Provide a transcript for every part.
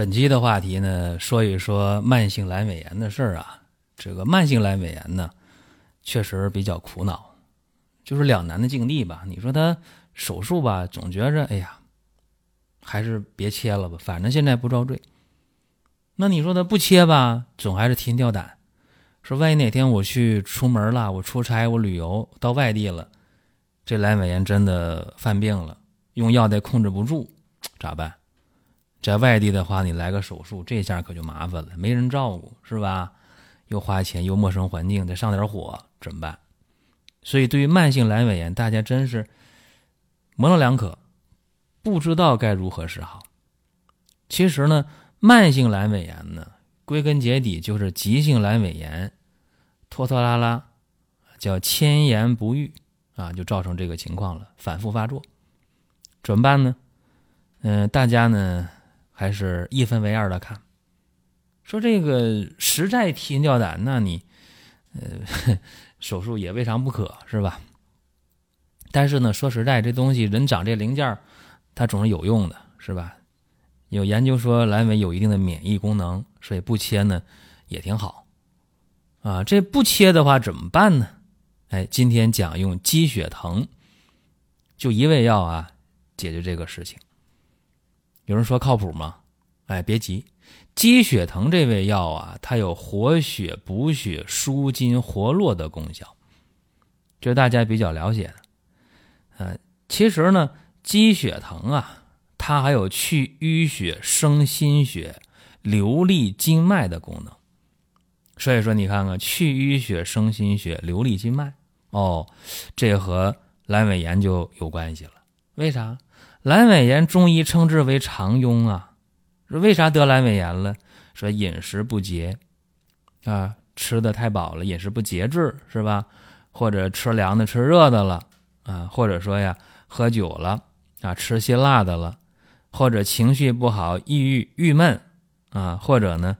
本期的话题呢，说一说慢性阑尾炎的事儿啊。这个慢性阑尾炎呢，确实比较苦恼，就是两难的境地吧。你说他手术吧，总觉着哎呀，还是别切了吧，反正现在不遭罪。那你说他不切吧，总还是提心吊胆，说万一哪天我去出门了，我出差，我旅游到外地了，这阑尾炎真的犯病了，用药再控制不住，咋办？在外地的话，你来个手术，这下可就麻烦了，没人照顾，是吧？又花钱，又陌生环境，再上点火，怎么办？所以，对于慢性阑尾炎，大家真是模棱两可，不知道该如何是好。其实呢，慢性阑尾炎呢，归根结底就是急性阑尾炎拖拖拉拉，叫迁延不愈啊，就造成这个情况了，反复发作，怎么办呢？嗯，大家呢？还是一分为二的看，说这个实在提心吊胆，那你，呃，手术也未尝不可，是吧？但是呢，说实在，这东西人长这零件它总是有用的，是吧？有研究说阑尾有一定的免疫功能，所以不切呢也挺好。啊，这不切的话怎么办呢？哎，今天讲用鸡血藤，就一味药啊，解决这个事情。有人说靠谱吗？哎，别急，鸡血藤这味药啊，它有活血、补血、舒筋活络的功效，这是大家比较了解的。呃，其实呢，鸡血藤啊，它还有去淤血、生心血、流利经脉的功能。所以说，你看看去淤血、生心血、流利经脉，哦，这和阑尾炎就有关系了。为啥？阑尾炎中医称之为肠痈啊，说为啥得阑尾炎了？说饮食不节啊，吃的太饱了，饮食不节制是吧？或者吃凉的吃热的了啊？或者说呀，喝酒了啊，吃辛辣的了？或者情绪不好，抑郁郁闷啊？或者呢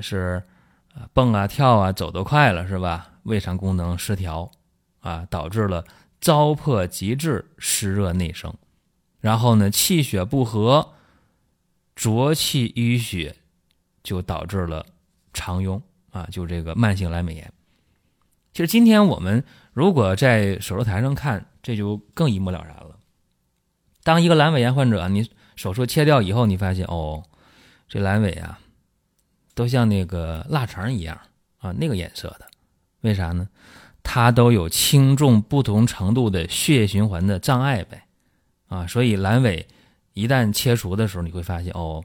是蹦啊跳啊走得快了是吧？胃肠功能失调啊，导致了糟粕极致，湿热内生。然后呢，气血不和，浊气淤血，就导致了肠痈啊，就这个慢性阑尾炎。其实今天我们如果在手术台上看，这就更一目了然了。当一个阑尾炎患者，你手术切掉以后，你发现哦，这阑尾啊，都像那个腊肠一样啊，那个颜色的，为啥呢？它都有轻重不同程度的血液循环的障碍呗。啊，所以阑尾一旦切除的时候，你会发现哦，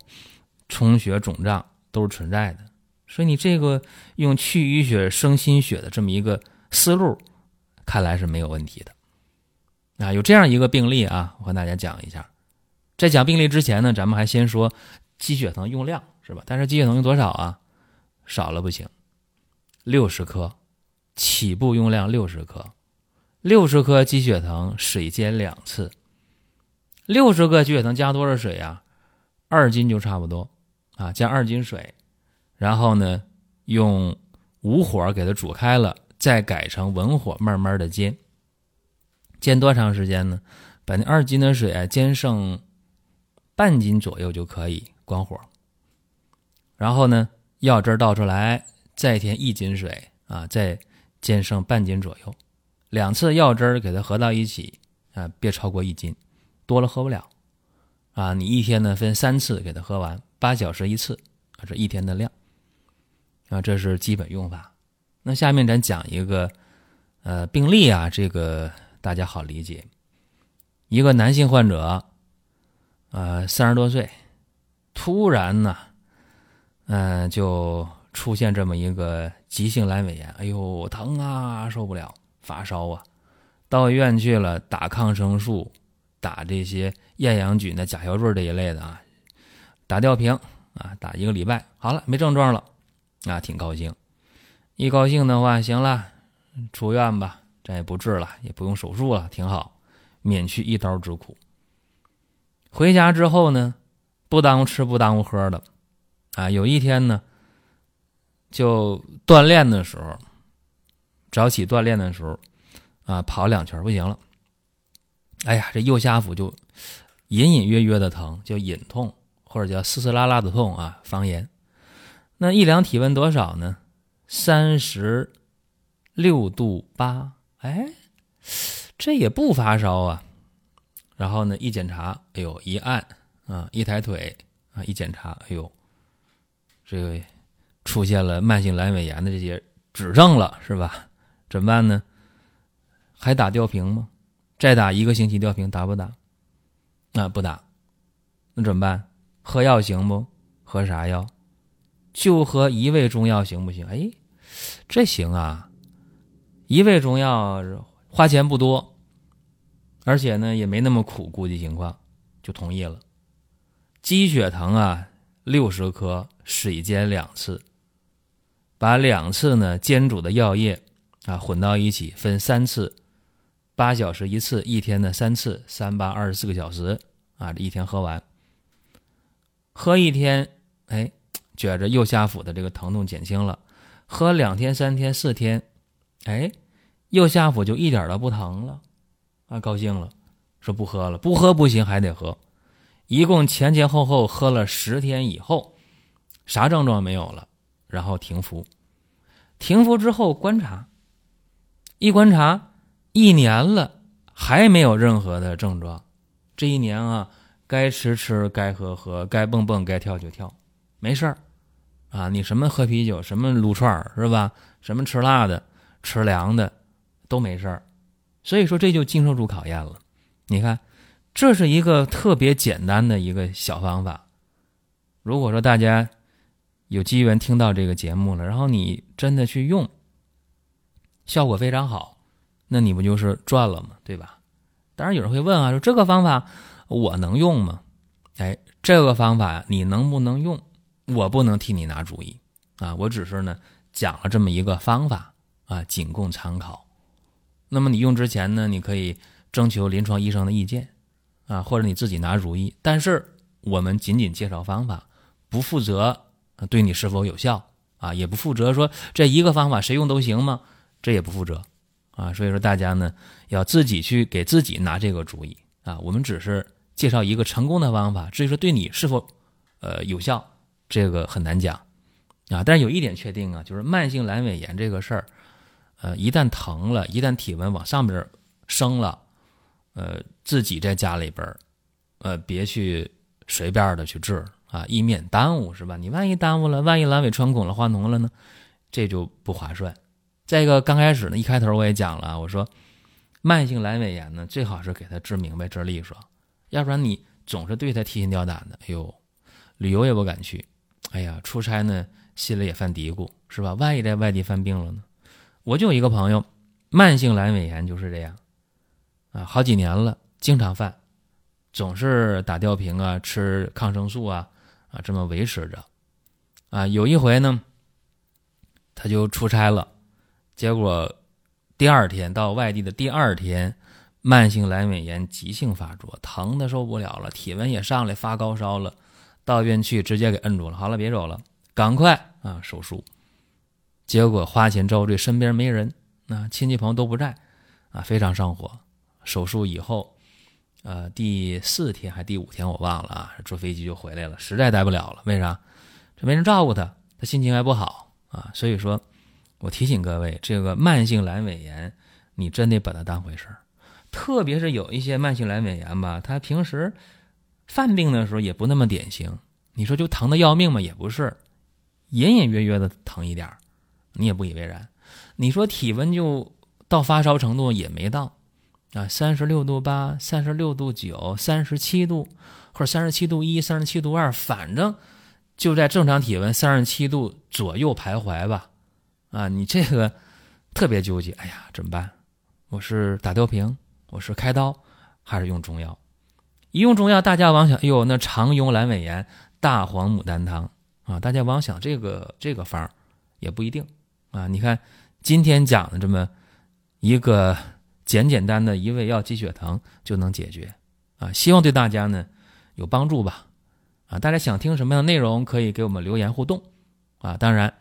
充血肿胀都是存在的。所以你这个用去淤血生心血的这么一个思路，看来是没有问题的。啊，有这样一个病例啊，我和大家讲一下。在讲病例之前呢，咱们还先说鸡血藤用量是吧？但是鸡血藤用多少啊？少了不行，六十克，起步用量六十克，六十克鸡血藤水煎两次。六十个鸡血藤加多少水啊？二斤就差不多啊，加二斤水，然后呢，用武火给它煮开了，再改成文火慢慢的煎。煎多长时间呢？把那二斤的水啊煎剩半斤左右就可以关火。然后呢，药汁倒出来，再添一斤水啊，再煎剩半斤左右。两次药汁给它合到一起啊，别超过一斤。多了喝不了，啊，你一天呢分三次给它喝完，八小时一次，啊，这一天的量，啊，这是基本用法。那下面咱讲一个，呃，病例啊，这个大家好理解。一个男性患者，呃，三十多岁，突然呢，嗯，就出现这么一个急性阑尾炎，哎呦，疼啊，受不了，发烧啊，到医院去了，打抗生素。打这些厌氧菌的甲硝唑这一类的啊，打吊瓶啊，打一个礼拜好了，没症状了，啊，挺高兴。一高兴的话，行了，出院吧，咱也不治了，也不用手术了，挺好，免去一刀之苦。回家之后呢，不耽误吃，不耽误喝的，啊，有一天呢，就锻炼的时候，早起锻炼的时候，啊，跑两圈不行了，哎呀，这右下腹就隐隐约约的疼，叫隐痛，或者叫丝丝拉拉的痛啊，方言。那一量体温多少呢？三十六度八，哎，这也不发烧啊。然后呢，一检查，哎呦，一按啊，一抬腿啊，一检查，哎呦，这个出现了慢性阑尾炎的这些指症了，是吧？怎么办呢？还打吊瓶吗？再打一个星期吊瓶，打不打？那不打，那怎么办？喝药行不？喝啥药？就喝一味中药行不行？哎，这行啊，一味中药花钱不多。而且呢，也没那么苦，估计情况就同意了。鸡血藤啊，六十克，水煎两次，把两次呢煎煮的药液啊混到一起，分三次，八小时一次，一天的三次，三八二十四个小时啊，这一天喝完，喝一天，哎，觉着右下腹的这个疼痛减轻了，喝两天、三天、四天，哎，右下腹就一点都不疼了。啊，高兴了，说不喝了，不喝不行，还得喝。一共前前后后喝了十天以后，啥症状没有了，然后停服。停服之后观察，一观察一年了还没有任何的症状。这一年啊，该吃吃，该喝喝，该蹦蹦，该跳就跳，没事儿。啊，你什么喝啤酒，什么撸串儿是吧？什么吃辣的，吃凉的，都没事儿。所以说这就经受住考验了，你看，这是一个特别简单的一个小方法。如果说大家有机缘听到这个节目了，然后你真的去用，效果非常好，那你不就是赚了吗？对吧？当然有人会问啊，说这个方法我能用吗？哎，这个方法你能不能用？我不能替你拿主意啊，我只是呢讲了这么一个方法啊，仅供参考。那么你用之前呢，你可以征求临床医生的意见，啊，或者你自己拿主意。但是我们仅仅介绍方法，不负责对你是否有效啊，也不负责说这一个方法谁用都行吗？这也不负责啊。所以说大家呢要自己去给自己拿这个主意啊。我们只是介绍一个成功的方法，至于说对你是否呃有效，这个很难讲啊。但是有一点确定啊，就是慢性阑尾炎这个事儿。呃，一旦疼了，一旦体温往上边升了，呃，自己在家里边呃，别去随便的去治啊，以免耽误，是吧？你万一耽误了，万一阑尾穿孔了、化脓了呢，这就不划算。再一个，刚开始呢，一开头我也讲了，我说慢性阑尾炎呢，最好是给他治明白、治利索，要不然你总是对他提心吊胆的，哎呦，旅游也不敢去，哎呀，出差呢心里也犯嘀咕，是吧？万一在外地犯病了呢？我就有一个朋友，慢性阑尾炎就是这样，啊，好几年了，经常犯，总是打吊瓶啊，吃抗生素啊，啊，这么维持着，啊，有一回呢，他就出差了，结果第二天到外地的第二天，慢性阑尾炎急性发作，疼的受不了了，体温也上来，发高烧了，到医院去直接给摁住了，好了，别走了，赶快啊手术。结果花钱遭罪，身边没人，啊，亲戚朋友都不在，啊，非常上火。手术以后，呃，第四天还第五天我忘了啊，坐飞机就回来了，实在待不了了。为啥？这没人照顾他，他心情还不好啊。所以说，我提醒各位，这个慢性阑尾炎，你真得把它当回事儿。特别是有一些慢性阑尾炎吧，他平时犯病的时候也不那么典型。你说就疼的要命吗？也不是，隐隐约约的疼一点儿。你也不以为然，你说体温就到发烧程度也没到，啊，三十六度八、三十六度九、三十七度，或者三十七度一、三十七度二，反正就在正常体温三十七度左右徘徊吧，啊，你这个特别纠结，哎呀，怎么办？我是打吊瓶，我是开刀，还是用中药？一用中药，大家往想，哎呦，那常用阑尾炎、大黄牡丹汤啊，大家往想这个这个方也不一定啊。你看今天讲的这么一个简简单的一味药鸡血藤就能解决啊，希望对大家呢有帮助吧。啊，大家想听什么样的内容，可以给我们留言互动啊。当然，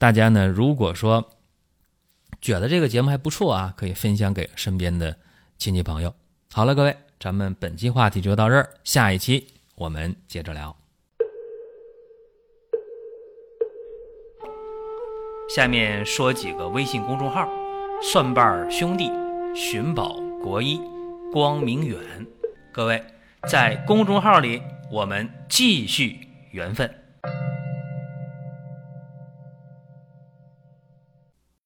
大家呢如果说觉得这个节目还不错啊，可以分享给身边的亲戚朋友。好了，各位。咱们本期话题就到这儿，下一期我们接着聊。下面说几个微信公众号：蒜瓣兄弟、寻宝国医、光明远。各位在公众号里，我们继续缘分。